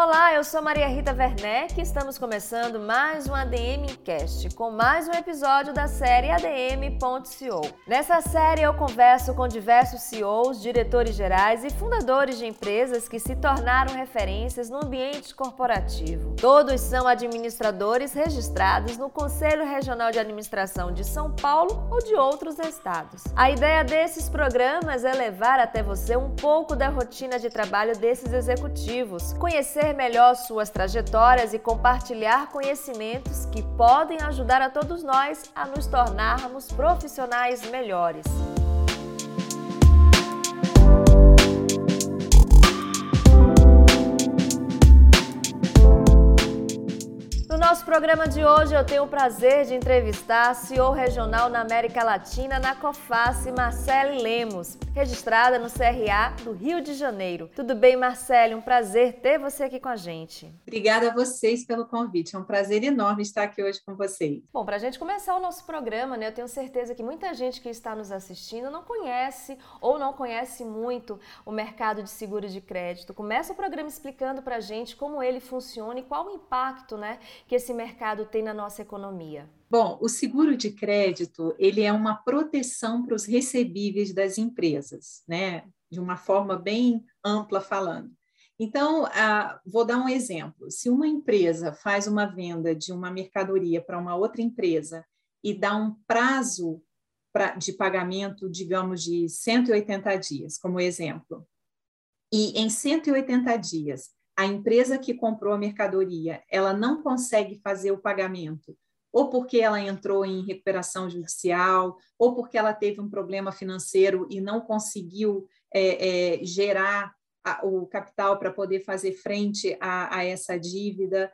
Olá, eu sou Maria Rita Werneck e estamos começando mais um ADM Cast, com mais um episódio da série ADM.co. Nessa série eu converso com diversos CEOs, diretores gerais e fundadores de empresas que se tornaram referências no ambiente corporativo. Todos são administradores registrados no Conselho Regional de Administração de São Paulo ou de outros estados. A ideia desses programas é levar até você um pouco da rotina de trabalho desses executivos, conhecer conhecer melhor suas trajetórias e compartilhar conhecimentos que podem ajudar a todos nós a nos tornarmos profissionais melhores. nosso programa de hoje eu tenho o prazer de entrevistar CEO regional na América Latina na Coface, Marcele Lemos, registrada no CRA do Rio de Janeiro. Tudo bem, Marcele? Um prazer ter você aqui com a gente. Obrigada a vocês pelo convite. É um prazer enorme estar aqui hoje com vocês. Bom, para a gente começar o nosso programa, né, eu tenho certeza que muita gente que está nos assistindo não conhece ou não conhece muito o mercado de seguro de crédito. Começa o programa explicando para a gente como ele funciona e qual o impacto né, que esse mercado tem na nossa economia? Bom, o seguro de crédito ele é uma proteção para os recebíveis das empresas, né? De uma forma bem ampla falando. Então, ah, vou dar um exemplo. Se uma empresa faz uma venda de uma mercadoria para uma outra empresa e dá um prazo pra, de pagamento, digamos, de 180 dias, como exemplo, e em 180 dias a empresa que comprou a mercadoria ela não consegue fazer o pagamento, ou porque ela entrou em recuperação judicial, ou porque ela teve um problema financeiro e não conseguiu é, é, gerar a, o capital para poder fazer frente a, a essa dívida.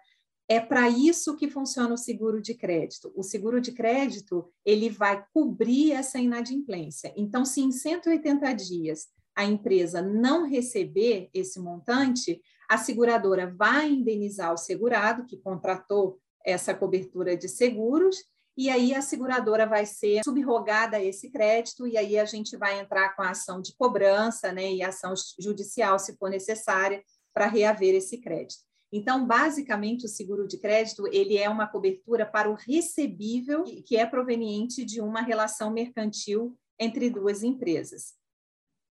É para isso que funciona o seguro de crédito. O seguro de crédito ele vai cobrir essa inadimplência. Então, se em 180 dias a empresa não receber esse montante, a seguradora vai indenizar o segurado que contratou essa cobertura de seguros e aí a seguradora vai ser subrogada a esse crédito e aí a gente vai entrar com a ação de cobrança, né, e ação judicial se for necessária para reaver esse crédito. Então, basicamente, o seguro de crédito ele é uma cobertura para o recebível que é proveniente de uma relação mercantil entre duas empresas.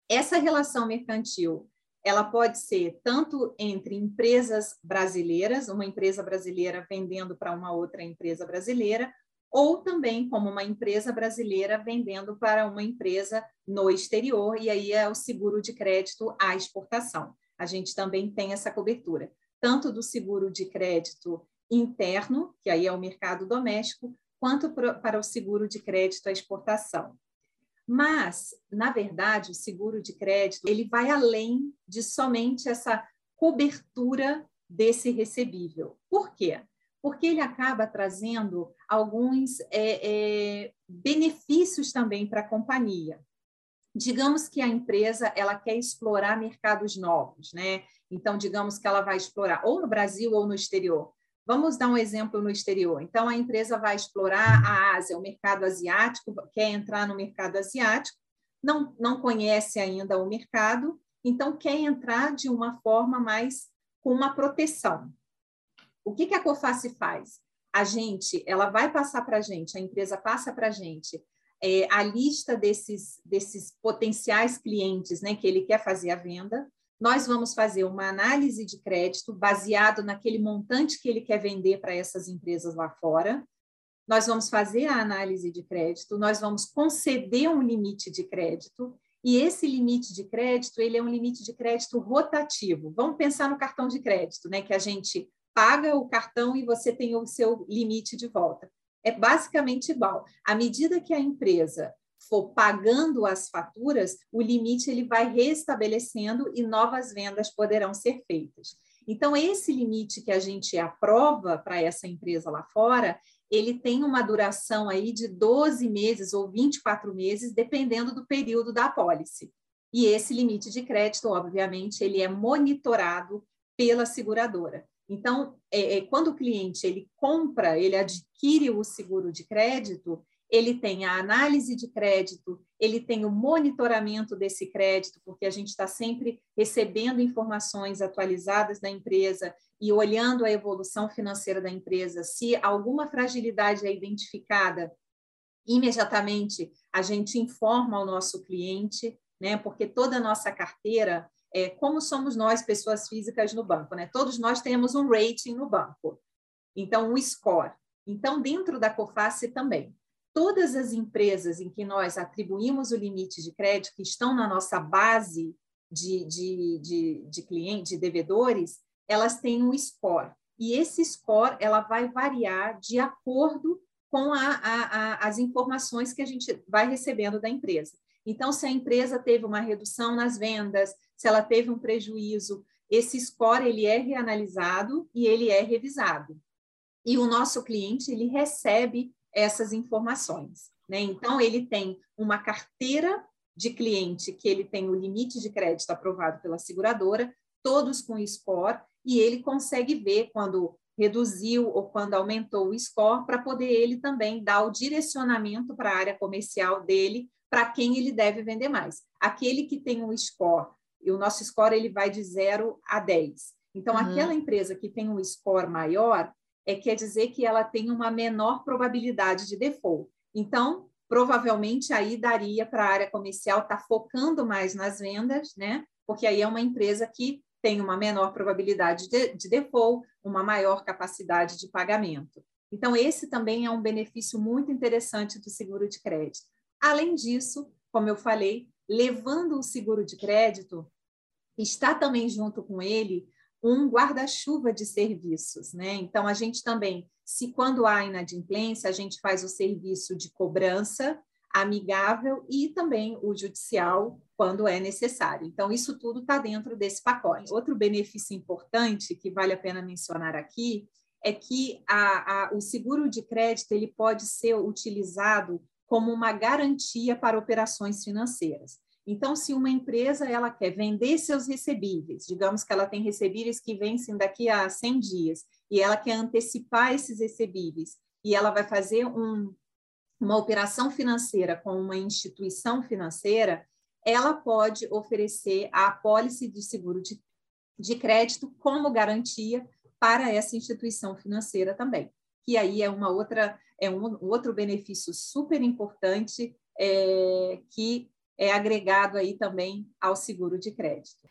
Essa relação mercantil ela pode ser tanto entre empresas brasileiras, uma empresa brasileira vendendo para uma outra empresa brasileira, ou também como uma empresa brasileira vendendo para uma empresa no exterior, e aí é o seguro de crédito à exportação. A gente também tem essa cobertura, tanto do seguro de crédito interno, que aí é o mercado doméstico, quanto para o seguro de crédito à exportação. Mas, na verdade, o seguro de crédito ele vai além de somente essa cobertura desse recebível. Por quê? Porque ele acaba trazendo alguns é, é, benefícios também para a companhia. Digamos que a empresa ela quer explorar mercados novos, né? Então, digamos que ela vai explorar ou no Brasil ou no exterior. Vamos dar um exemplo no exterior. Então, a empresa vai explorar a Ásia, o mercado asiático, quer entrar no mercado asiático, não, não conhece ainda o mercado, então quer entrar de uma forma mais com uma proteção. O que, que a Coface faz? A gente, ela vai passar para a gente, a empresa passa para a gente é, a lista desses, desses potenciais clientes né, que ele quer fazer a venda, nós vamos fazer uma análise de crédito baseado naquele montante que ele quer vender para essas empresas lá fora. Nós vamos fazer a análise de crédito, nós vamos conceder um limite de crédito, e esse limite de crédito, ele é um limite de crédito rotativo. Vamos pensar no cartão de crédito, né, que a gente paga o cartão e você tem o seu limite de volta. É basicamente igual. À medida que a empresa for pagando as faturas, o limite ele vai restabelecendo e novas vendas poderão ser feitas. Então, esse limite que a gente aprova para essa empresa lá fora, ele tem uma duração aí de 12 meses ou 24 meses, dependendo do período da apólice. E esse limite de crédito, obviamente, ele é monitorado pela seguradora. Então, é, é, quando o cliente ele compra, ele adquire o seguro de crédito, ele tem a análise de crédito, ele tem o monitoramento desse crédito, porque a gente está sempre recebendo informações atualizadas da empresa e olhando a evolução financeira da empresa. Se alguma fragilidade é identificada, imediatamente a gente informa ao nosso cliente, né? Porque toda a nossa carteira é como somos nós, pessoas físicas no banco, né? Todos nós temos um rating no banco. Então, um score. Então, dentro da COFACE também todas as empresas em que nós atribuímos o limite de crédito, que estão na nossa base de, de, de, de clientes, de devedores, elas têm um score. E esse score ela vai variar de acordo com a, a, a, as informações que a gente vai recebendo da empresa. Então, se a empresa teve uma redução nas vendas, se ela teve um prejuízo, esse score ele é reanalisado e ele é revisado. E o nosso cliente ele recebe essas informações. Né? Então, ele tem uma carteira de cliente que ele tem o limite de crédito aprovado pela seguradora, todos com score, e ele consegue ver quando reduziu ou quando aumentou o score, para poder ele também dar o direcionamento para a área comercial dele, para quem ele deve vender mais. Aquele que tem um score, e o nosso score ele vai de 0 a 10. Então, uhum. aquela empresa que tem um score maior, é, quer dizer que ela tem uma menor probabilidade de default. Então, provavelmente aí daria para a área comercial estar tá focando mais nas vendas, né? Porque aí é uma empresa que tem uma menor probabilidade de, de default, uma maior capacidade de pagamento. Então, esse também é um benefício muito interessante do seguro de crédito. Além disso, como eu falei, levando o seguro de crédito, está também junto com ele um guarda-chuva de serviços, né? Então a gente também, se quando há inadimplência, a gente faz o serviço de cobrança amigável e também o judicial quando é necessário. Então isso tudo está dentro desse pacote. Outro benefício importante que vale a pena mencionar aqui é que a, a, o seguro de crédito ele pode ser utilizado como uma garantia para operações financeiras. Então, se uma empresa ela quer vender seus recebíveis, digamos que ela tem recebíveis que vencem daqui a 100 dias, e ela quer antecipar esses recebíveis, e ela vai fazer um, uma operação financeira com uma instituição financeira, ela pode oferecer a apólice de seguro de, de crédito como garantia para essa instituição financeira também. Que aí é uma outra, é um outro benefício super importante é, que é agregado aí também ao seguro de crédito.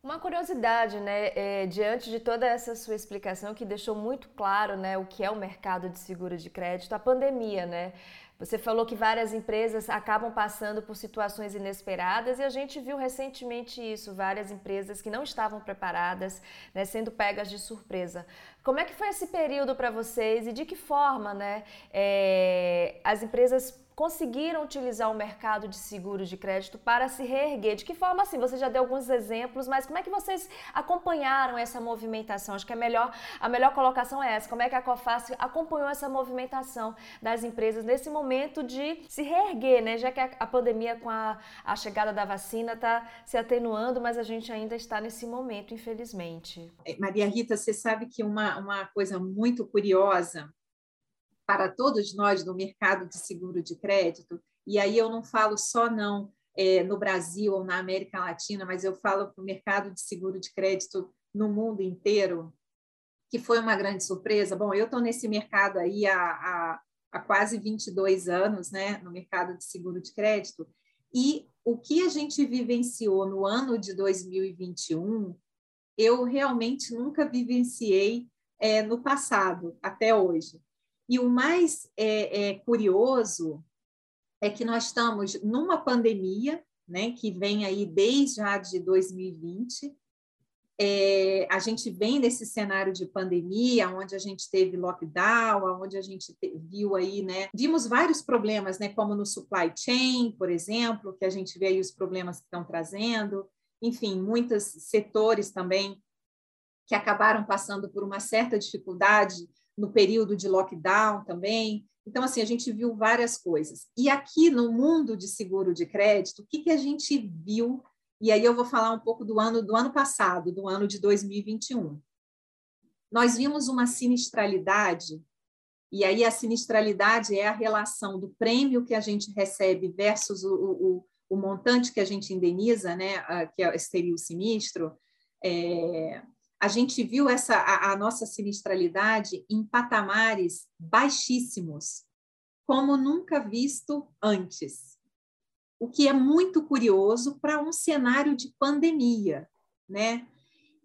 Uma curiosidade, né, é, diante de toda essa sua explicação que deixou muito claro, né, o que é o mercado de seguro de crédito, a pandemia, né? Você falou que várias empresas acabam passando por situações inesperadas e a gente viu recentemente isso, várias empresas que não estavam preparadas, né, sendo pegas de surpresa. Como é que foi esse período para vocês e de que forma, né, é, as empresas conseguiram utilizar o mercado de seguro de crédito para se reerguer. De que forma assim? Você já deu alguns exemplos, mas como é que vocês acompanharam essa movimentação? Acho que é melhor, a melhor colocação é essa. Como é que a Cofaz acompanhou essa movimentação das empresas nesse momento de se reerguer, né? Já que a, a pandemia com a, a chegada da vacina está se atenuando, mas a gente ainda está nesse momento, infelizmente. É, Maria Rita, você sabe que uma, uma coisa muito curiosa para todos nós no mercado de seguro de crédito, e aí eu não falo só não é, no Brasil ou na América Latina, mas eu falo para o mercado de seguro de crédito no mundo inteiro, que foi uma grande surpresa. Bom, eu estou nesse mercado aí há, há, há quase 22 anos, né, no mercado de seguro de crédito, e o que a gente vivenciou no ano de 2021, eu realmente nunca vivenciei é, no passado, até hoje. E o mais é, é, curioso é que nós estamos numa pandemia, né, que vem aí desde já de 2020. É, a gente vem nesse cenário de pandemia, onde a gente teve lockdown, onde a gente viu aí, né, vimos vários problemas, né, como no supply chain, por exemplo, que a gente vê aí os problemas que estão trazendo, enfim, muitos setores também que acabaram passando por uma certa dificuldade no período de lockdown também. Então, assim, a gente viu várias coisas. E aqui no mundo de seguro de crédito, o que, que a gente viu? E aí eu vou falar um pouco do ano do ano passado, do ano de 2021. Nós vimos uma sinistralidade E aí a sinistralidade é a relação do prêmio que a gente recebe versus o, o, o montante que a gente indeniza, né, que seria o sinistro. É, a gente viu essa a, a nossa sinistralidade em patamares baixíssimos, como nunca visto antes. O que é muito curioso para um cenário de pandemia, né?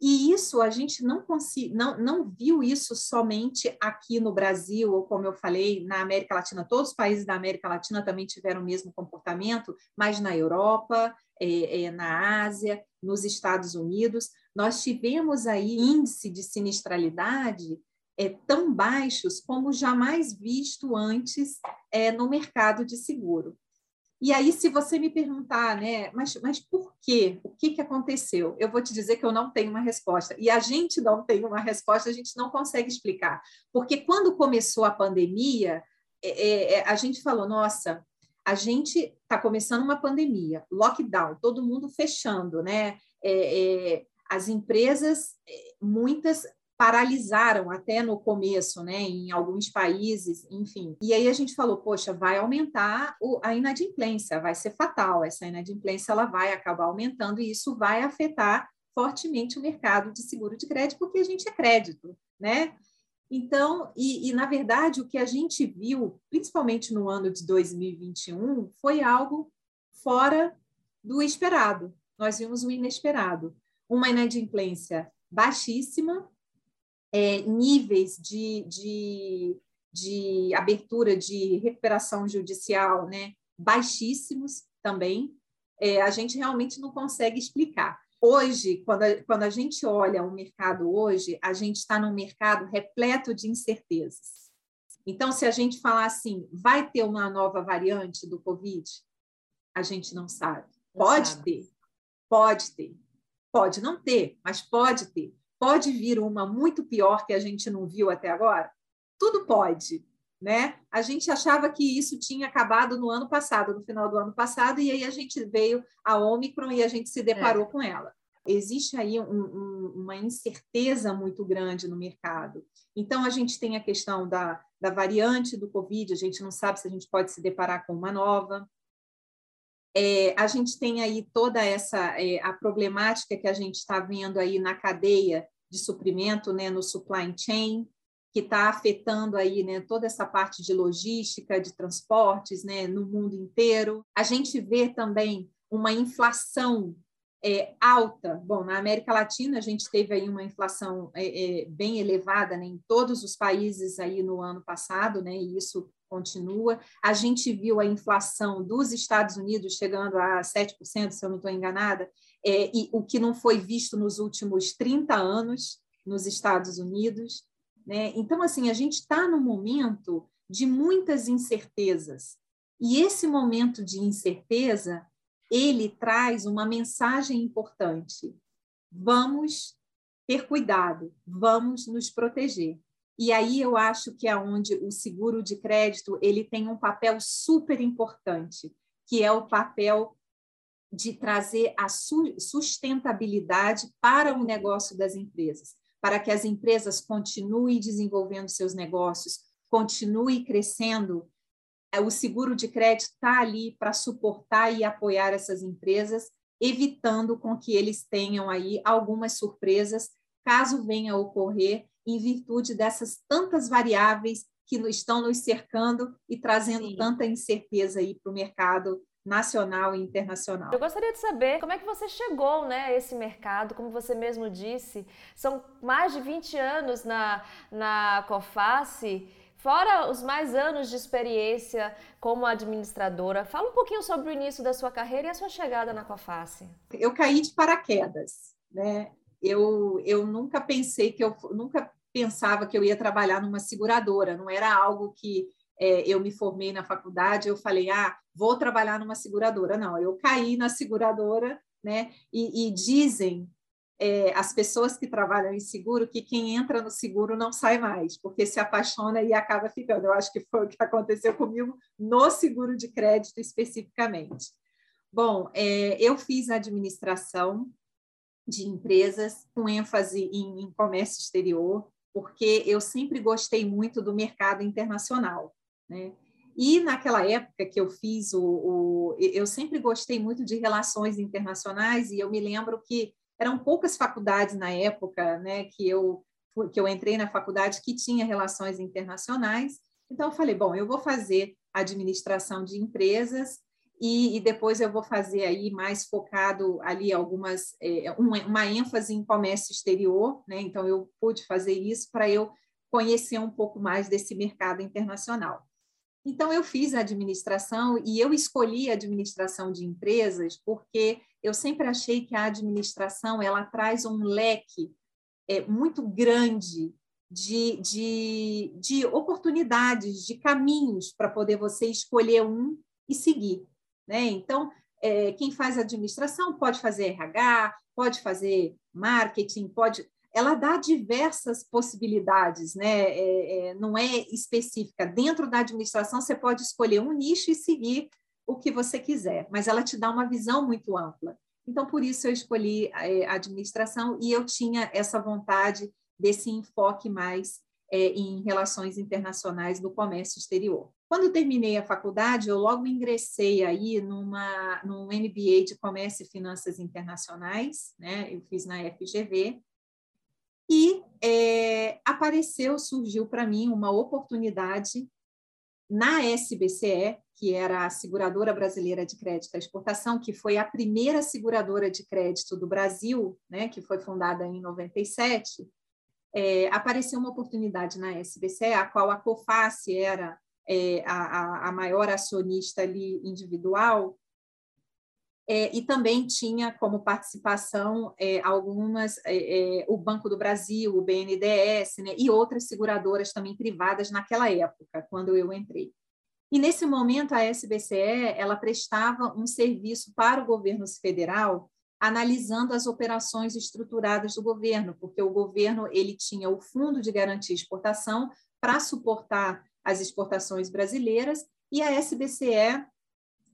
E isso a gente não, consegui, não, não viu isso somente aqui no Brasil, ou como eu falei, na América Latina. Todos os países da América Latina também tiveram o mesmo comportamento, mas na Europa, é, é, na Ásia, nos Estados Unidos, nós tivemos aí índice de sinistralidade é, tão baixos como jamais visto antes é, no mercado de seguro. E aí, se você me perguntar, né, mas, mas por quê? O que, que aconteceu? Eu vou te dizer que eu não tenho uma resposta. E a gente não tem uma resposta, a gente não consegue explicar. Porque quando começou a pandemia, é, é, a gente falou, nossa, a gente está começando uma pandemia, lockdown, todo mundo fechando, né? É, as empresas, é, muitas paralisaram até no começo, né, em alguns países, enfim. E aí a gente falou, poxa, vai aumentar a inadimplência, vai ser fatal, essa inadimplência ela vai acabar aumentando e isso vai afetar fortemente o mercado de seguro de crédito, porque a gente é crédito, né? Então, e, e na verdade, o que a gente viu, principalmente no ano de 2021, foi algo fora do esperado. Nós vimos o inesperado. Uma inadimplência baixíssima, é, níveis de, de, de abertura de recuperação judicial né, baixíssimos também, é, a gente realmente não consegue explicar. Hoje, quando a, quando a gente olha o mercado hoje, a gente está num mercado repleto de incertezas. Então, se a gente falar assim, vai ter uma nova variante do Covid, a gente não sabe. Pode não ter, pode ter, pode não ter, mas pode ter. Pode vir uma muito pior que a gente não viu até agora? Tudo pode, né? A gente achava que isso tinha acabado no ano passado, no final do ano passado, e aí a gente veio a Omicron e a gente se deparou é. com ela. Existe aí um, um, uma incerteza muito grande no mercado. Então, a gente tem a questão da, da variante do Covid, a gente não sabe se a gente pode se deparar com uma nova. É, a gente tem aí toda essa é, a problemática que a gente está vendo aí na cadeia de suprimento, né, no supply chain, que está afetando aí, né, toda essa parte de logística, de transportes, né, no mundo inteiro. A gente vê também uma inflação é, alta. Bom, na América Latina a gente teve aí uma inflação é, é, bem elevada né, em todos os países aí no ano passado, né, e isso continua. A gente viu a inflação dos Estados Unidos chegando a 7%, se eu não estou enganada, é, e o que não foi visto nos últimos 30 anos nos Estados Unidos. Né? Então, assim, a gente está num momento de muitas incertezas. E esse momento de incerteza, ele traz uma mensagem importante. Vamos ter cuidado, vamos nos proteger. E aí eu acho que é onde o seguro de crédito ele tem um papel super importante, que é o papel de trazer a sustentabilidade para o negócio das empresas, para que as empresas continuem desenvolvendo seus negócios, continuem crescendo. É, o seguro de crédito está ali para suportar e apoiar essas empresas, evitando com que eles tenham aí algumas surpresas, caso venha a ocorrer em virtude dessas tantas variáveis que estão nos cercando e trazendo Sim. tanta incerteza aí para o mercado nacional e internacional. Eu gostaria de saber como é que você chegou né, a esse mercado, como você mesmo disse, são mais de 20 anos na, na Coface, fora os mais anos de experiência como administradora. Fala um pouquinho sobre o início da sua carreira e a sua chegada na Coface. Eu caí de paraquedas, né? Eu, eu nunca pensei que eu nunca pensava que eu ia trabalhar numa seguradora, não era algo que é, eu me formei na faculdade, eu falei, ah, vou trabalhar numa seguradora. Não, eu caí na seguradora, né? E, e dizem é, as pessoas que trabalham em seguro que quem entra no seguro não sai mais, porque se apaixona e acaba ficando. Eu acho que foi o que aconteceu comigo no seguro de crédito especificamente. Bom, é, eu fiz administração de empresas com ênfase em, em comércio exterior, porque eu sempre gostei muito do mercado internacional, né? E naquela época que eu fiz o, o, eu sempre gostei muito de relações internacionais e eu me lembro que eram poucas faculdades na época, né, que eu que eu entrei na faculdade que tinha relações internacionais. Então eu falei, bom, eu vou fazer administração de empresas e, e depois eu vou fazer aí mais focado ali algumas é, uma, uma ênfase em comércio exterior, né? Então eu pude fazer isso para eu conhecer um pouco mais desse mercado internacional. Então, eu fiz a administração e eu escolhi a administração de empresas porque eu sempre achei que a administração ela traz um leque é, muito grande de, de, de oportunidades, de caminhos para poder você escolher um e seguir. Né? Então, é, quem faz administração pode fazer RH, pode fazer marketing, pode ela dá diversas possibilidades, né? É, é, não é específica. Dentro da administração, você pode escolher um nicho e seguir o que você quiser, mas ela te dá uma visão muito ampla. Então, por isso eu escolhi é, a administração e eu tinha essa vontade desse enfoque mais é, em relações internacionais do comércio exterior. Quando terminei a faculdade, eu logo ingressei aí numa, num MBA de Comércio e Finanças Internacionais, né? Eu fiz na FGV, e é, apareceu, surgiu para mim uma oportunidade na SBCE, que era a Seguradora Brasileira de Crédito à Exportação, que foi a primeira seguradora de crédito do Brasil, né, que foi fundada em 97, é, apareceu uma oportunidade na SBCE, a qual a COFACE era é, a, a, maior acionista ali individual, é, e também tinha como participação é, algumas, é, é o Banco do Brasil, o BNDES, né, e outras seguradoras também privadas naquela época, quando eu entrei. E nesse momento a SBCE ela prestava um serviço para o governo federal, analisando as operações estruturadas do governo, porque o governo ele tinha o Fundo de Garantia de Exportação para suportar as exportações brasileiras e a SBCE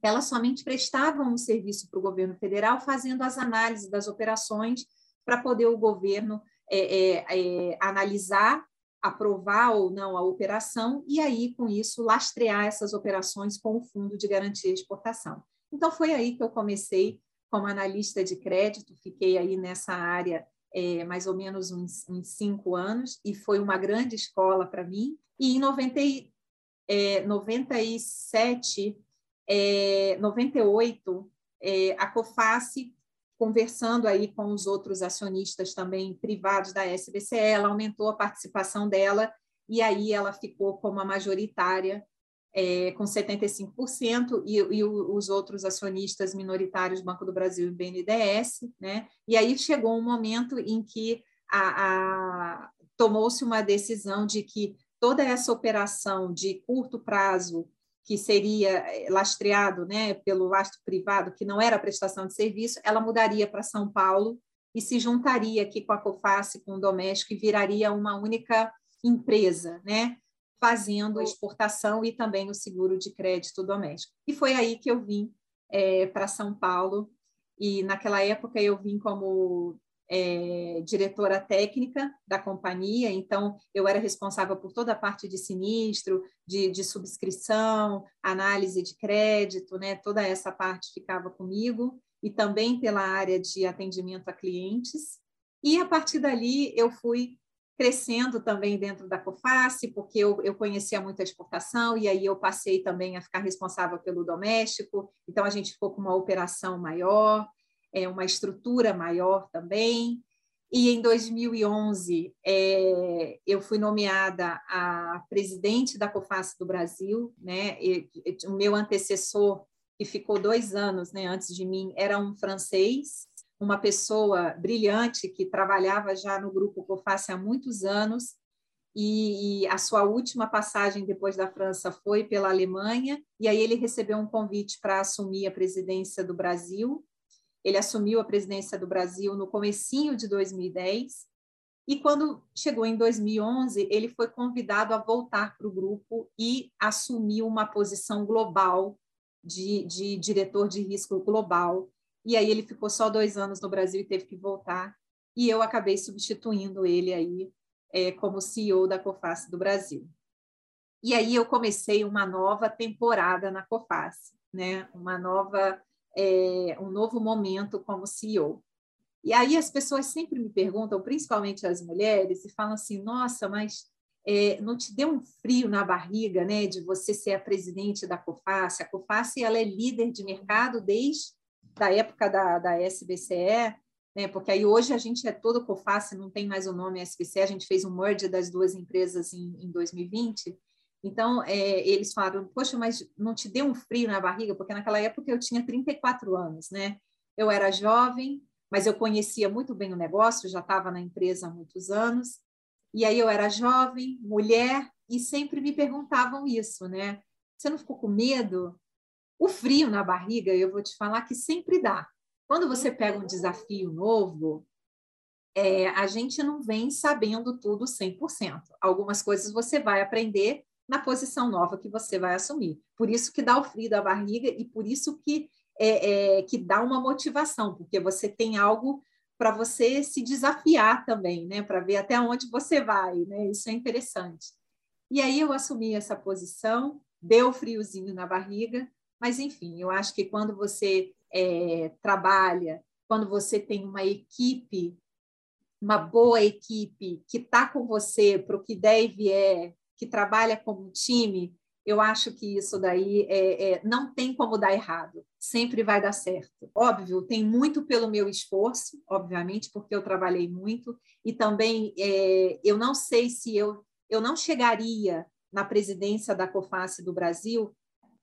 ela somente prestava um serviço para o governo federal, fazendo as análises das operações para poder o governo é, é, é, analisar, aprovar ou não a operação e aí, com isso, lastrear essas operações com o Fundo de Garantia de Exportação. Então, foi aí que eu comecei como analista de crédito, fiquei aí nessa área é, mais ou menos uns, uns, cinco anos e foi uma grande escola para mim. E em 90, é, 97 é, 98, é, a COFACE, conversando aí com os outros acionistas também privados da SBCE, ela aumentou a participação dela e aí ela ficou como a majoritária é, com 75%, e, e, os outros acionistas minoritários, Banco do Brasil e BNDES, né? E aí chegou um momento em que tomou-se uma decisão de que toda essa operação de curto prazo que seria eh, lastreado né, pelo lastro privado, que não era prestação de serviço, ela mudaria para São Paulo e se juntaria aqui com a COFACE, com o doméstico, e viraria uma única empresa, né, fazendo a exportação e também o seguro de crédito doméstico. E foi aí que eu vim é, para São Paulo, e naquela época eu vim como é, diretora técnica da companhia, então eu era responsável por toda a parte de sinistro, de, de subscrição, análise de crédito, né? toda essa parte ficava comigo, e também pela área de atendimento a clientes. E a partir dali eu fui crescendo também dentro da COFACE, porque eu, eu conhecia muito a exportação, e aí eu passei também a ficar responsável pelo doméstico, então a gente ficou com uma operação maior, é, uma estrutura maior também. E em 2011, é, eu fui nomeada a presidente da COFAS do Brasil, né? E, e, o meu antecessor, que ficou dois anos né, antes de mim, era um francês, uma pessoa brilhante que trabalhava já no grupo COFAS há muitos anos, e, e, a sua última passagem depois da França foi pela Alemanha, e aí ele recebeu um convite para assumir a presidência do Brasil, ele assumiu a presidência do Brasil no comecinho de 2010 e quando chegou em 2011, ele foi convidado a voltar para o grupo e assumiu uma posição global de, de diretor de risco global. E aí ele ficou só dois anos no Brasil e teve que voltar. E eu acabei substituindo ele aí é, como CEO da COFAS do Brasil. E aí eu comecei uma nova temporada na COFAS, né? uma nova, é, um novo momento como CEO. E aí as pessoas sempre me perguntam, principalmente as mulheres, e falam assim: nossa, mas é, não te deu um frio na barriga, né, de você ser a presidente da COFAS? A COFAS ela é líder de mercado desde a época da, da SBCE, né, porque aí hoje a gente é todo COFAS, não tem mais o nome SBCE, a gente fez um merge das duas empresas em, em 2020. Então, é, eles falaram, poxa, mas não te deu um frio na barriga? Porque naquela época eu tinha 34 anos, né? Eu era jovem, mas eu conhecia muito bem o negócio, já estava na empresa há muitos anos. E aí eu era jovem, mulher, e sempre me perguntavam isso, né? Você não ficou com medo? O frio na barriga, eu vou te falar que sempre dá. Quando você pega um desafio novo, é, a gente não vem sabendo tudo 100%. Algumas coisas você vai aprender na posição nova que você vai assumir. Por isso que dá o frio da barriga e por isso que é, é, que dá uma motivação, porque você tem algo para você se desafiar também, né? Para ver até onde você vai, né? Isso é interessante. E aí eu assumi essa posição, deu friozinho na barriga, mas enfim, eu acho que quando você é, trabalha, quando você tem uma equipe, uma boa equipe que está com você para o que deve é, que trabalha como time, eu acho que isso daí é, é, não tem como dar errado, sempre vai dar certo. Óbvio, tem muito pelo meu esforço, obviamente, porque eu trabalhei muito, e também é, eu não sei se eu, eu não chegaria na presidência da COFACE do Brasil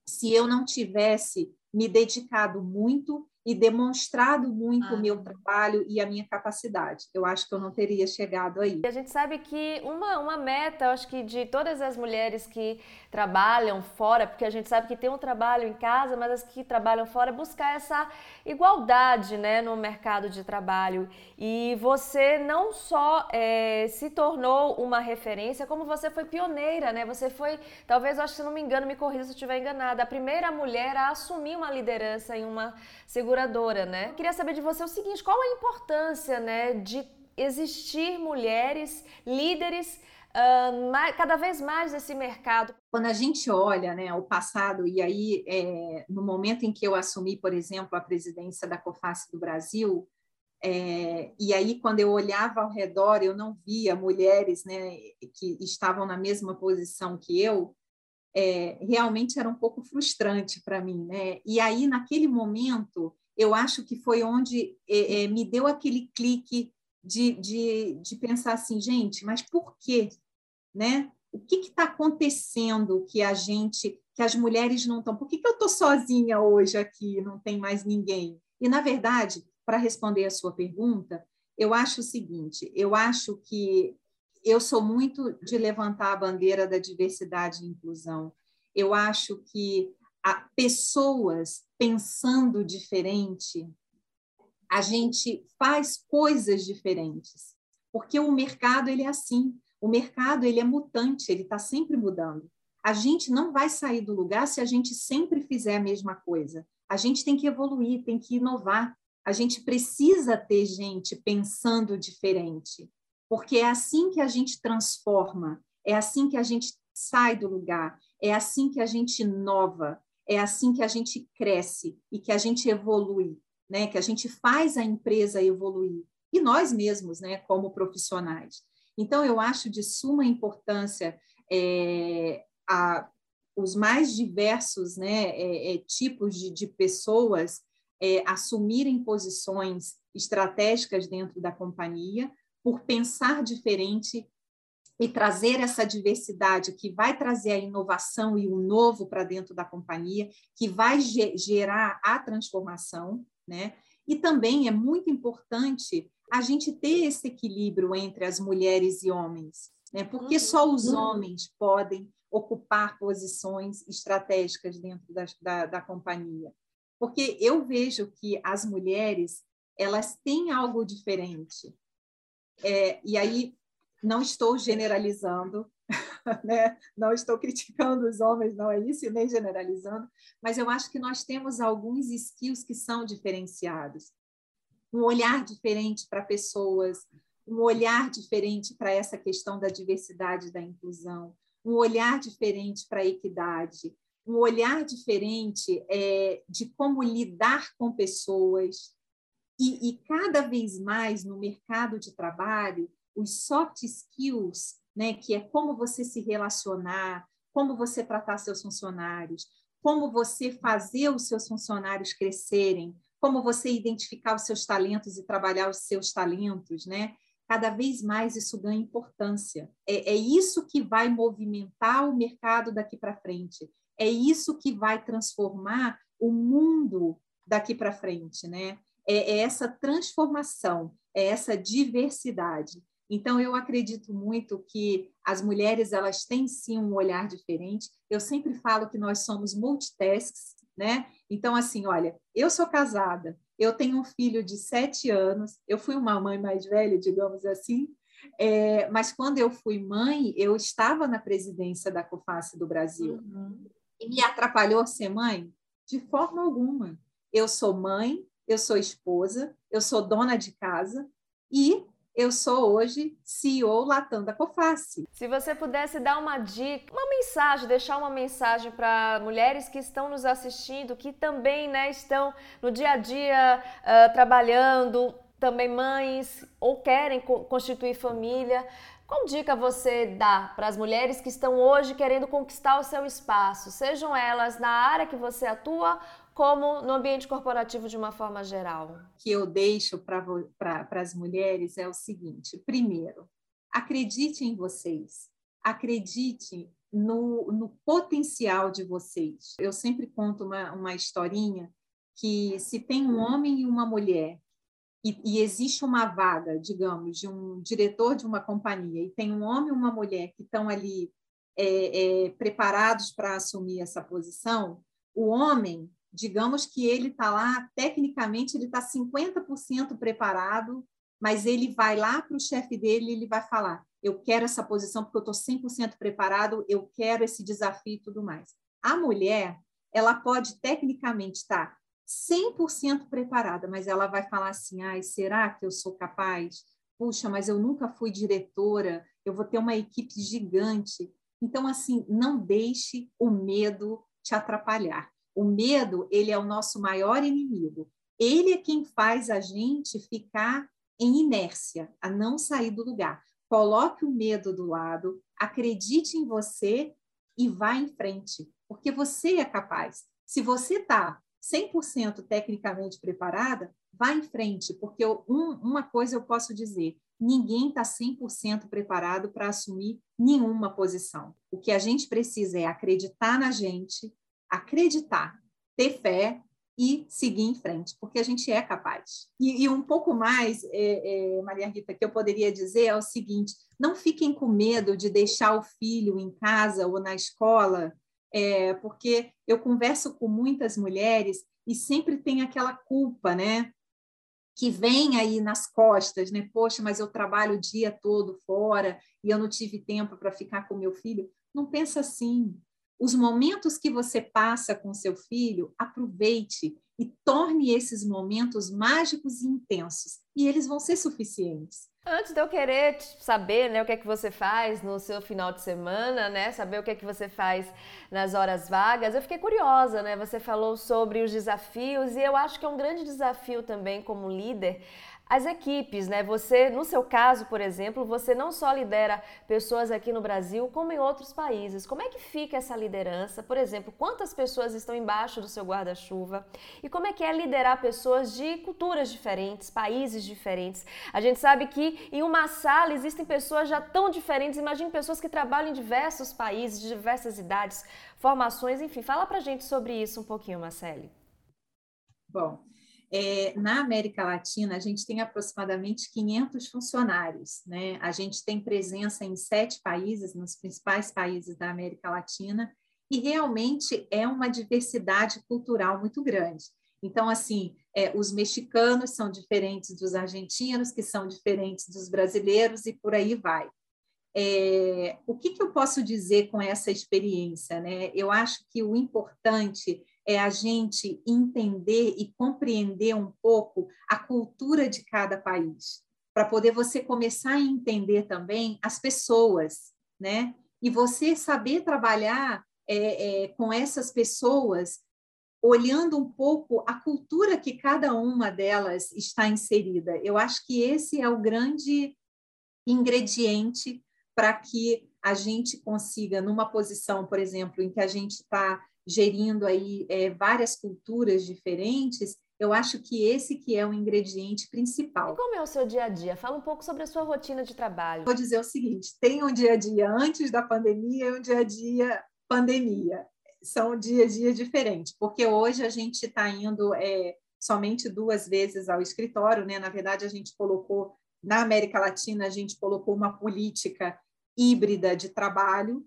se eu não tivesse me dedicado muito e demonstrado muito ah. o meu trabalho e a minha capacidade. Eu acho que eu não teria chegado aí. A gente sabe que uma, uma meta, acho que de todas as mulheres que trabalham fora, porque a gente sabe que tem um trabalho em casa, mas as que trabalham fora, é buscar essa igualdade né, no mercado de trabalho. E você não só é, se tornou uma referência, como você foi pioneira, né? Você foi, talvez, acho que se não me engano, me corrija se eu estiver enganada, a primeira mulher a assumir uma liderança em uma seguradora, né? Queria saber de você o seguinte, qual a importância, né, de existir mulheres líderes uh, mais, cada vez mais nesse mercado? Quando a gente olha, né, o passado e aí é, no momento em que eu assumi, por exemplo, a presidência da COFAS do Brasil, é, e aí, quando eu olhava ao redor, eu não via mulheres né, que estavam na mesma posição que eu, é, realmente era um pouco frustrante para mim. Né? E aí, naquele momento, eu acho que foi onde é, é, me deu aquele clique de, de, de pensar assim, gente, mas por quê? Né? O que está acontecendo que a gente, que as mulheres não estão? Por que, que eu estou sozinha hoje aqui, não tem mais ninguém? E, na verdade, para responder a sua pergunta, eu acho o seguinte: eu acho que eu sou muito de levantar a bandeira da diversidade e inclusão. Eu acho que pessoas pensando diferente, a gente faz coisas diferentes, porque o mercado ele é assim. O mercado ele é mutante, ele está sempre mudando. A gente não vai sair do lugar se a gente sempre fizer a mesma coisa. A gente tem que evoluir, tem que inovar. A gente precisa ter gente pensando diferente porque é assim que a gente transforma, é assim que a gente sai do lugar, é assim que a gente inova, é assim que a gente cresce e que a gente evolui, né? Que a gente faz a empresa evoluir e nós mesmos, né? Como profissionais. Então eu acho de suma importância é, a, os mais diversos, né? É, é, tipos de, de pessoas é, assumirem posições estratégicas dentro da companhia, por pensar diferente e trazer essa diversidade que vai trazer a inovação e o novo para dentro da companhia, que vai gerar a transformação, né? E também é muito importante a gente ter esse equilíbrio entre as mulheres e homens, né? Porque só os uhum. homens podem ocupar posições estratégicas dentro da, da, da companhia. Porque eu vejo que as mulheres elas têm algo diferente. É, e aí, não estou generalizando, né? não estou criticando os homens, não é isso, nem generalizando, mas eu acho que nós temos alguns skills que são diferenciados. Um olhar diferente para pessoas, um olhar diferente para essa questão da diversidade e da inclusão, um olhar diferente para a equidade, um olhar diferente é, de como lidar com pessoas. E, e, cada vez mais no mercado de trabalho, os soft skills, né, que é como você se relacionar, como você tratar seus funcionários, como você fazer os seus funcionários crescerem, como você identificar os seus talentos e trabalhar os seus talentos, né? Cada vez mais isso ganha importância. É, é isso que vai movimentar o mercado daqui para frente. É isso que vai transformar o mundo daqui para frente, né? É, é essa transformação, é essa diversidade. Então, eu acredito muito que as mulheres elas têm sim um olhar diferente. Eu sempre falo que nós somos multitasks, né? Então, assim, olha, eu sou casada, eu tenho um filho de sete anos, eu fui uma mãe mais velha, digamos assim, é, mas quando eu fui mãe, eu estava na presidência da COFACE do Brasil. Uhum. E me atrapalhou ser mãe? De forma alguma. Eu sou mãe, eu sou esposa, eu sou dona de casa e eu sou hoje CEO Latam da Coface. Se você pudesse dar uma dica, uma mensagem, deixar uma mensagem para mulheres que estão nos assistindo, que também né, estão no dia a dia uh, trabalhando, também mães ou querem co constituir família, qual dica você dá para as mulheres que estão hoje querendo conquistar o seu espaço, sejam elas na área que você atua como no ambiente corporativo de uma forma geral? Que eu deixo para as mulheres é o seguinte: primeiro, acredite em vocês, acredite no, no potencial de vocês. Eu sempre conto uma, uma historinha que se tem um homem e uma mulher e, e, existe uma vaga, digamos, de um diretor de uma companhia, e tem um homem e uma mulher que estão ali é, é, preparados para assumir essa posição, o homem digamos que ele está lá, tecnicamente, ele está 50% preparado, mas ele vai lá para o chefe dele e ele vai falar: eu quero essa posição porque eu estou 100% preparado, eu quero esse desafio e tudo mais. A mulher, ela pode tecnicamente estar tá 100% preparada, mas ela vai falar assim: ai, será que eu sou capaz? Puxa, mas eu nunca fui diretora, eu vou ter uma equipe gigante. Então, assim, não deixe o medo te atrapalhar. O medo, ele é o nosso maior inimigo. Ele é quem faz a gente ficar em inércia, a não sair do lugar. Coloque o medo do lado, acredite em você e vá em frente, porque você é capaz. Se você está 100% tecnicamente preparada, vá em frente, porque eu, um, uma coisa eu posso dizer: ninguém está 100% preparado para assumir nenhuma posição. O que a gente precisa é acreditar na gente, acreditar, ter fé e seguir em frente, porque a gente é capaz. E, e um pouco mais, é, é, Maria Rita, que eu poderia dizer é o seguinte: não fiquem com medo de deixar o filho em casa ou na escola, é, porque eu converso com muitas mulheres e sempre tem aquela culpa, né? Que vem aí nas costas, né? Poxa, mas eu trabalho o dia todo fora e eu não tive tempo para ficar com meu filho. Não pensa assim os momentos que você passa com seu filho, aproveite e torne esses momentos mágicos e intensos, e eles vão ser suficientes. Antes de eu querer saber né, o que é que você faz no seu final de semana, né, saber o que é que você faz nas horas vagas, eu fiquei curiosa, né? Você falou sobre os desafios e eu acho que é um grande desafio também como líder as equipes, né? Você, no seu caso, por exemplo, você não só lidera pessoas aqui no Brasil, como em outros países. Como é que fica essa liderança? Por exemplo, quantas pessoas estão embaixo do seu guarda-chuva? E como é que é liderar pessoas de culturas diferentes, países diferentes? A gente sabe que em uma sala existem pessoas já tão diferentes. Imagine pessoas que trabalham em diversos países, de diversas idades, formações, enfim. Fala pra gente sobre isso um pouquinho, Marcele. Bom, é, na América Latina, a gente tem aproximadamente 500 funcionários. Né? A gente tem presença em sete países, nos principais países da América Latina, e realmente é uma diversidade cultural muito grande. Então, assim, é, os mexicanos são diferentes dos argentinos, que são diferentes dos brasileiros, e por aí vai. É, o que, que eu posso dizer com essa experiência? Né? Eu acho que o importante é a gente entender e compreender um pouco a cultura de cada país. para poder você começar a entender também as pessoas, né? E você saber trabalhar é, é, com essas pessoas, olhando um pouco a cultura que cada uma delas está inserida. Eu acho que esse é o grande ingrediente para que a gente consiga, numa posição, por exemplo, em que a gente está gerindo aí é, várias culturas diferentes, eu acho que esse que é o ingrediente principal. E como é o seu dia a dia? Fala um pouco sobre a sua rotina de trabalho. Vou dizer o seguinte: tem um dia a dia antes da pandemia e um dia a dia pandemia. São dia a dia diferentes, porque hoje a gente está indo é, somente duas vezes ao escritório, né? Na verdade, a gente colocou na América Latina a gente colocou uma política híbrida de trabalho,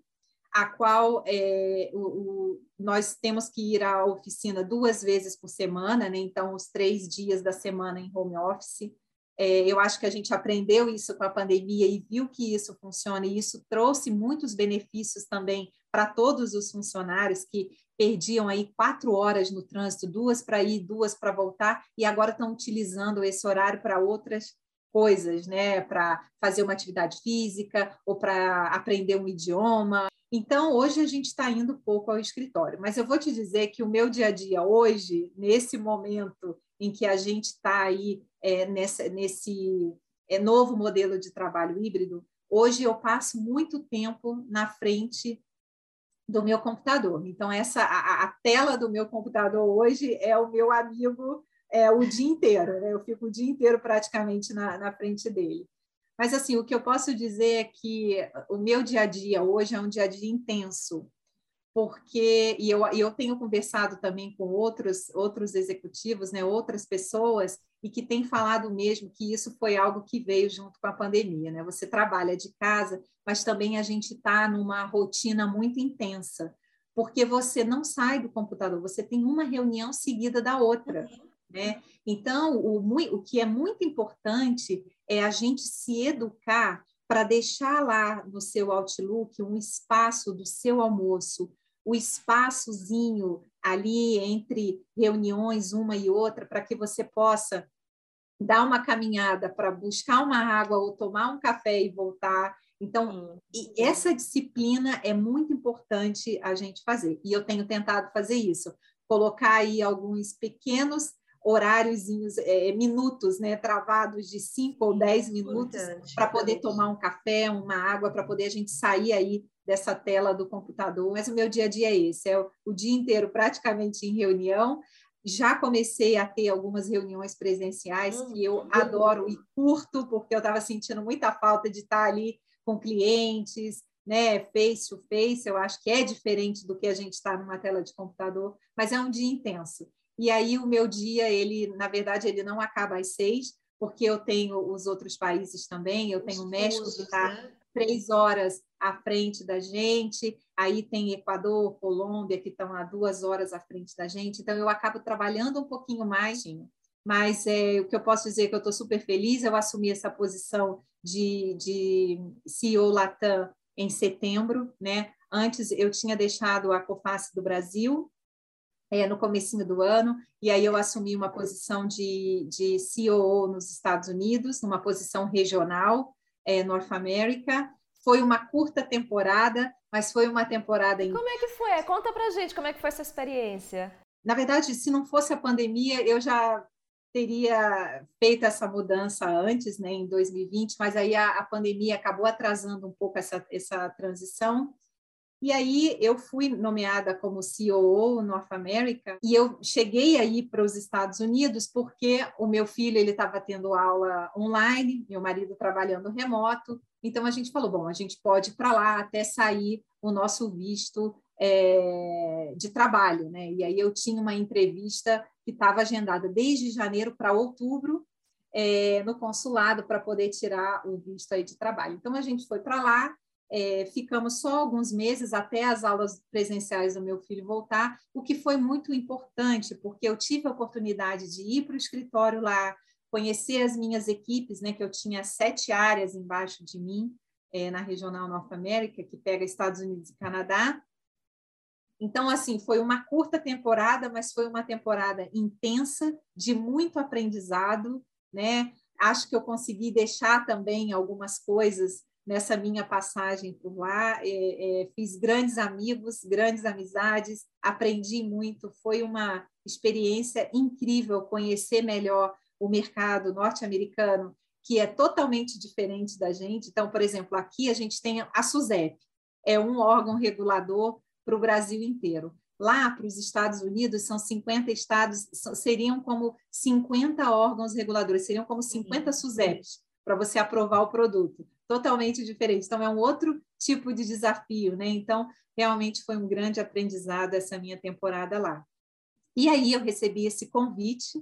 a qual é, o, o, nós temos que ir à oficina duas vezes por semana, né? então, os três dias da semana em home office. É, eu acho que a gente aprendeu isso com a pandemia e viu que isso funciona, e isso trouxe muitos benefícios também para todos os funcionários que perdiam aí quatro horas no trânsito, duas para ir, duas para voltar, e agora estão utilizando esse horário para outras coisas, né, para fazer uma atividade física ou para aprender um idioma. Então, hoje a gente está indo pouco ao escritório, mas eu vou te dizer que o meu dia a dia hoje, nesse momento em que a gente está aí é, nessa, nesse é, novo modelo de trabalho híbrido, hoje eu passo muito tempo na frente do meu computador. Então, essa a, a tela do meu computador hoje é o meu amigo é, o dia inteiro, né? eu fico o dia inteiro praticamente na, na frente dele. Mas, assim, o que eu posso dizer é que o meu dia a dia hoje é um dia a dia intenso, porque, e eu, eu tenho conversado também com outros, outros executivos, né, outras pessoas, e que têm falado mesmo que isso foi algo que veio junto com a pandemia. Né? Você trabalha de casa, mas também a gente está numa rotina muito intensa, porque você não sai do computador, você tem uma reunião seguida da outra. Né? Então, o, o que é muito importante é a gente se educar para deixar lá no seu Outlook um espaço do seu almoço, o espaçozinho ali entre reuniões uma e outra, para que você possa dar uma caminhada para buscar uma água ou tomar um café e voltar. Então, e essa disciplina é muito importante a gente fazer. E eu tenho tentado fazer isso, colocar aí alguns pequenos horáriozinhos, é, minutos, né, travados de 5 ou 10 minutos para poder tomar um café, uma água, para poder a gente sair aí dessa tela do computador. Mas o meu dia a dia é esse, é o, o dia inteiro praticamente em reunião. Já comecei a ter algumas reuniões presenciais que eu uhum. adoro e curto, porque eu estava sentindo muita falta de estar ali com clientes, né, face to face, eu acho que é diferente do que a gente está numa tela de computador, mas é um dia intenso. E aí o meu dia, ele, na verdade, ele não acaba às seis, porque eu tenho os outros países também, eu tenho o México que está né? três horas à frente da gente, aí tem Equador, Colômbia, que estão a duas horas à frente da gente, então eu acabo trabalhando um pouquinho mais, mas é, o que eu posso dizer é que eu estou super feliz, eu assumi essa posição de, de CEO Latam em setembro, né? Antes eu tinha deixado a Coface do Brasil, é, no comecinho do ano, e aí eu assumi uma posição de, de CEO nos Estados Unidos, numa posição regional, é, North America. Foi uma curta temporada, mas foi uma temporada... Em... Como é que foi? Conta pra gente como é que foi essa experiência. Na verdade, se não fosse a pandemia, eu já teria feito essa mudança antes, né, em 2020, mas aí a, a pandemia acabou atrasando um pouco essa, essa transição, e aí eu fui nomeada como CEO North America e eu cheguei aí para os Estados Unidos porque o meu filho ele estava tendo aula online, meu marido trabalhando remoto. Então a gente falou, bom, a gente pode ir para lá até sair o nosso visto é, de trabalho, né? E aí eu tinha uma entrevista que estava agendada desde janeiro para outubro é, no consulado para poder tirar o visto aí de trabalho. Então a gente foi para lá é, ficamos só alguns meses até as aulas presenciais do meu filho voltar, o que foi muito importante, porque eu tive a oportunidade de ir para o escritório lá, conhecer as minhas equipes, né, que eu tinha sete áreas embaixo de mim, é, na Regional Norte América, que pega Estados Unidos e Canadá. Então, assim, foi uma curta temporada, mas foi uma temporada intensa, de muito aprendizado, né? acho que eu consegui deixar também algumas coisas nessa minha passagem por lá. É, é, fiz grandes amigos, grandes amizades, aprendi muito. Foi uma experiência incrível conhecer melhor o mercado norte-americano, que é totalmente diferente da gente. Então, por exemplo, aqui a gente tem a SUSEP, é um órgão regulador para o Brasil inteiro. Lá para os Estados Unidos, são 50 estados, seriam como 50 órgãos reguladores, seriam como 50 uhum. SUSEPs para você aprovar o produto. Totalmente diferente. Então, é um outro tipo de desafio, né? Então, realmente foi um grande aprendizado essa minha temporada lá. E aí eu recebi esse convite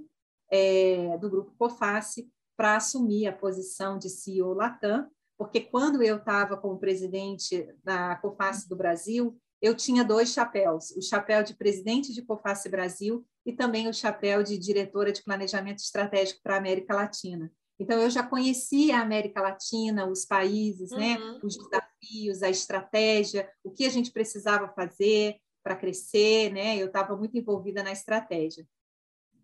é, do Grupo Coface para assumir a posição de CEO Latam, porque quando eu estava como presidente da Coface do Brasil, eu tinha dois chapéus, o chapéu de presidente de Coface Brasil e também o chapéu de diretora de planejamento estratégico para a América Latina. Então, eu já conhecia a América Latina, os países, né, uhum. né, os desafios, a estratégia, o que a gente precisava fazer para crescer, né? Eu estava muito envolvida na estratégia.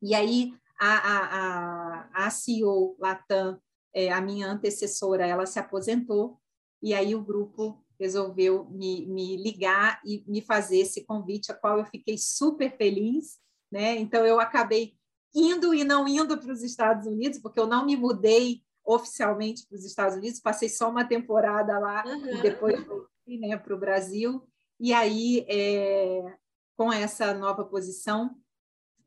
E aí, a, a, a, a CEO Latam, é, a minha antecessora, ela se aposentou, e aí o grupo resolveu me, me ligar e me fazer esse convite, a qual eu fiquei super feliz, né? Então eu acabei indo e não indo para os Estados Unidos, porque eu não me mudei oficialmente para os Estados Unidos, passei só uma temporada lá uhum. e depois voltei né, para o Brasil. E aí, é, com essa nova posição,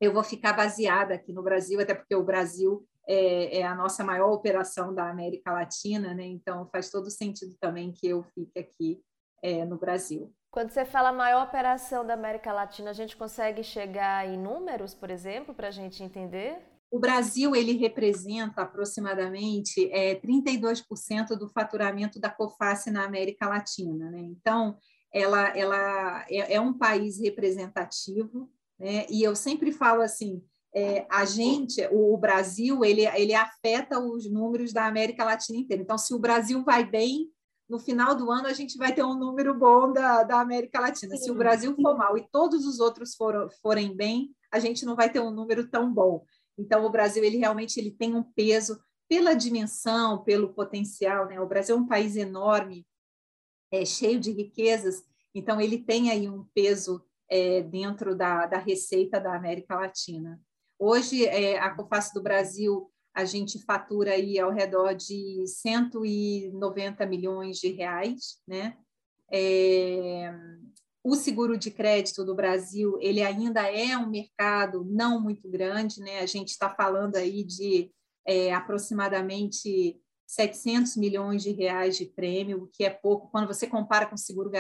eu vou ficar baseada aqui no Brasil, até porque o Brasil é, é, a nossa maior operação da América Latina, né? Então faz todo sentido também que eu fique aqui é, no Brasil. Quando você fala maior operação da América Latina, a gente consegue chegar em números, por exemplo, para a gente entender? O Brasil ele representa aproximadamente é, 32% do faturamento da COFACE na América Latina. Né? Então, ela, ela é, é um país representativo, né? e eu sempre falo assim, é, a gente, o, Brasil, ele, ele afeta os números da América Latina inteira. Então, se o Brasil vai bem, no final do ano a gente vai ter um número bom da, da América Latina. Se o Brasil for mal e todos os outros for, forem bem, a gente não vai ter um número tão bom. Então, o Brasil, ele realmente ele tem um peso pela dimensão, pelo potencial. Né? O Brasil é um país enorme, é, cheio de riquezas, então ele tem aí um peso é, dentro da, da receita da América Latina. Hoje, é, a Coface do Brasil, a gente fatura aí ao redor de 190 milhões de reais, né? É, o seguro de crédito do Brasil, ele ainda é um mercado não muito grande, né? A gente está falando aí de é, aproximadamente 700 milhões de reais de prêmio, o que é pouco. Quando você compara com o seguro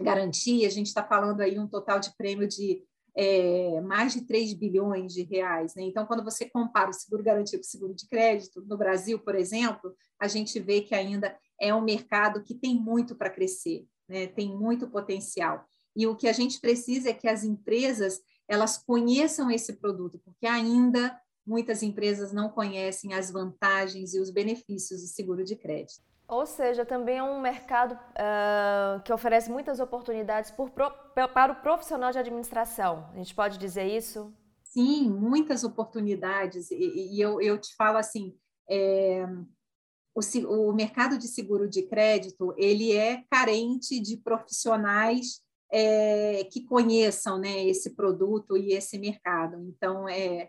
garantia, a gente está falando aí um total de prêmio de é, mais de 3 bilhões de reais. Né? Então, quando você compara o seguro garantido com o seguro de crédito, no Brasil, por exemplo, a gente vê que ainda é um mercado que tem muito para crescer, né? tem muito potencial. E o que a gente precisa é que as empresas elas conheçam esse produto, porque ainda muitas empresas não conhecem as vantagens e os benefícios do seguro de crédito. Ou seja, também é um mercado uh, que oferece muitas oportunidades por, para o profissional de administração. A gente pode dizer isso? Sim, muitas oportunidades. E, e eu, eu te falo assim, é, o, o, mercado de seguro de crédito ele é carente de profissionais é, que conheçam né, esse produto e esse mercado. Então, é,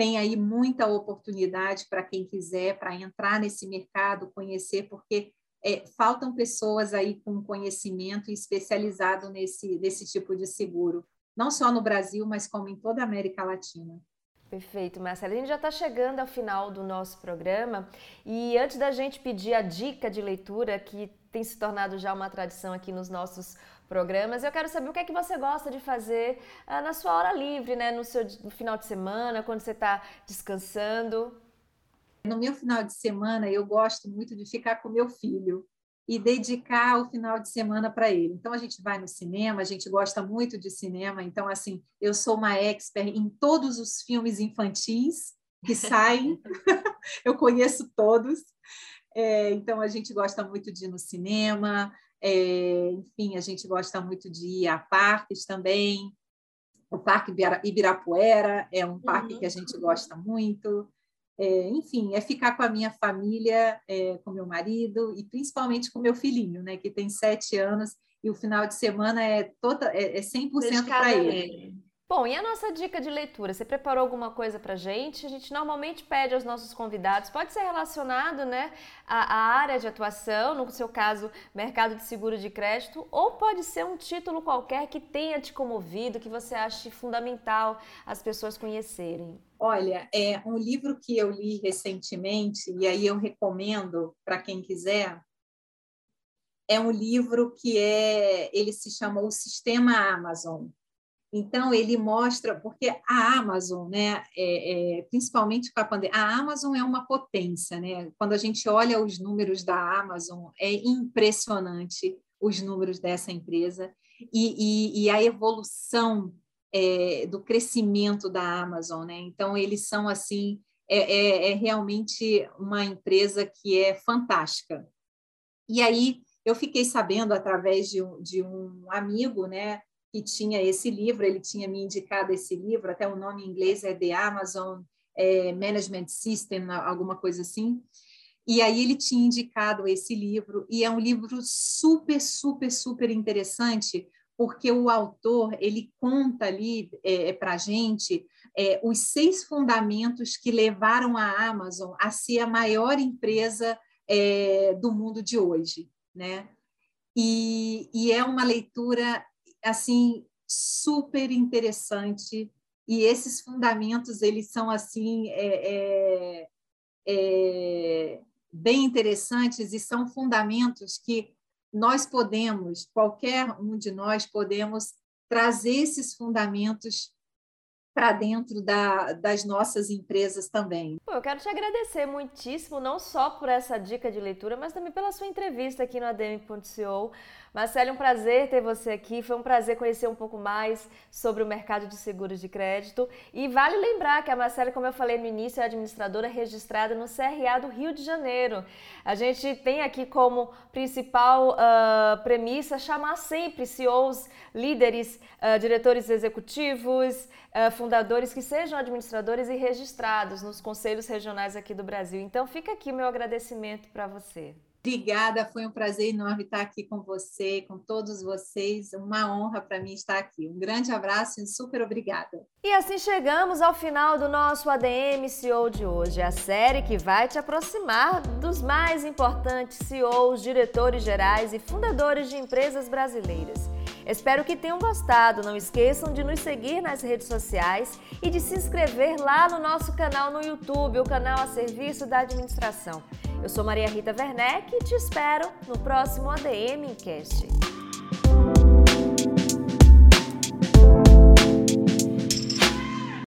tem aí muita oportunidade para quem quiser para entrar nesse mercado, conhecer, porque é, faltam pessoas aí com conhecimento especializado nesse, nesse tipo de seguro, não só no Brasil, mas como em toda a América Latina. Perfeito, Marcela. A gente já está chegando ao final do nosso programa e antes da gente pedir a dica de leitura, que tem se tornado já uma tradição aqui nos nossos programas, eu quero saber o que é que você gosta de fazer ah, na sua hora livre, né? no seu no final de semana, quando você está descansando. No meu final de semana, eu gosto muito de ficar com meu filho e dedicar o final de semana para ele. Então a gente vai no cinema, a gente gosta muito de cinema, então assim, eu sou uma expert em todos os filmes infantis que saem, eu conheço todos. É, então a gente gosta muito de ir no cinema, é, enfim, a gente gosta muito de ir a parques também. O Parque Ibirapuera é um parque uhum. que a gente gosta muito. é, enfim, é ficar com a minha família, é, com meu marido e principalmente com meu filhinho, né, que tem sete anos e o final de semana é, toda, é, é 100% para ele. Bom, e a nossa dica de leitura? Você preparou alguma coisa para gente? A gente normalmente pede aos nossos convidados, pode ser relacionado né, à, à, área de atuação, no seu caso, mercado de seguro de crédito, ou pode ser um título qualquer que tenha te comovido, que você ache fundamental as pessoas conhecerem. Olha, é um livro que eu li recentemente, e aí eu recomendo para quem quiser. É um livro que é, ele se chama O Sistema Amazon então, ele mostra, porque a Amazon, né, é, é, principalmente com a pandemia, a Amazon é uma potência. Né? Quando a gente olha os números da Amazon, é impressionante os números dessa empresa e, e, e a evolução é, do crescimento da Amazon. Né? Então, eles são assim, é, é, é realmente uma empresa que é fantástica. E aí, eu fiquei sabendo através de de um amigo, né, que tinha esse livro, ele tinha me indicado esse livro, até o nome em inglês é The Amazon é, Management System, alguma coisa assim. E aí ele tinha indicado esse livro, e é um livro super, super, super interessante, porque o autor ele conta ali é, é para a gente é, os seis fundamentos que levaram a Amazon a ser a maior empresa é, do mundo de hoje, né? E, e, é uma leitura assim super interessante e esses fundamentos eles são assim é, é, é, bem interessantes e são fundamentos que nós podemos qualquer um de nós podemos trazer esses fundamentos para dentro da, das nossas empresas também. Pô, eu quero te agradecer muitíssimo, não só por essa dica de leitura, mas também pela sua entrevista aqui no ADM.co. Marcelo, é um prazer ter você aqui. Foi um prazer conhecer um pouco mais sobre o mercado de seguros de crédito. E vale lembrar que a Marcela, como eu falei no início, é administradora registrada no CRA do Rio de Janeiro. A gente tem aqui como principal uh, premissa chamar sempre CEOs, líderes, uh, diretores executivos, uh, fundadores que sejam administradores e registrados nos conselhos regionais aqui do Brasil. Então fica aqui meu agradecimento para você. Obrigada, foi um prazer enorme estar aqui com você, com todos vocês. Uma honra para mim estar aqui. Um grande abraço e super obrigada. E assim chegamos ao final do nosso ADM CEO de hoje, a série que vai te aproximar dos mais importantes CEOs, diretores gerais e fundadores de empresas brasileiras. Espero que tenham gostado. Não esqueçam de nos seguir nas redes sociais e de se inscrever lá no nosso canal no YouTube, o canal a serviço da administração. Eu sou Maria Rita Werneck e te espero no próximo ADM Cast.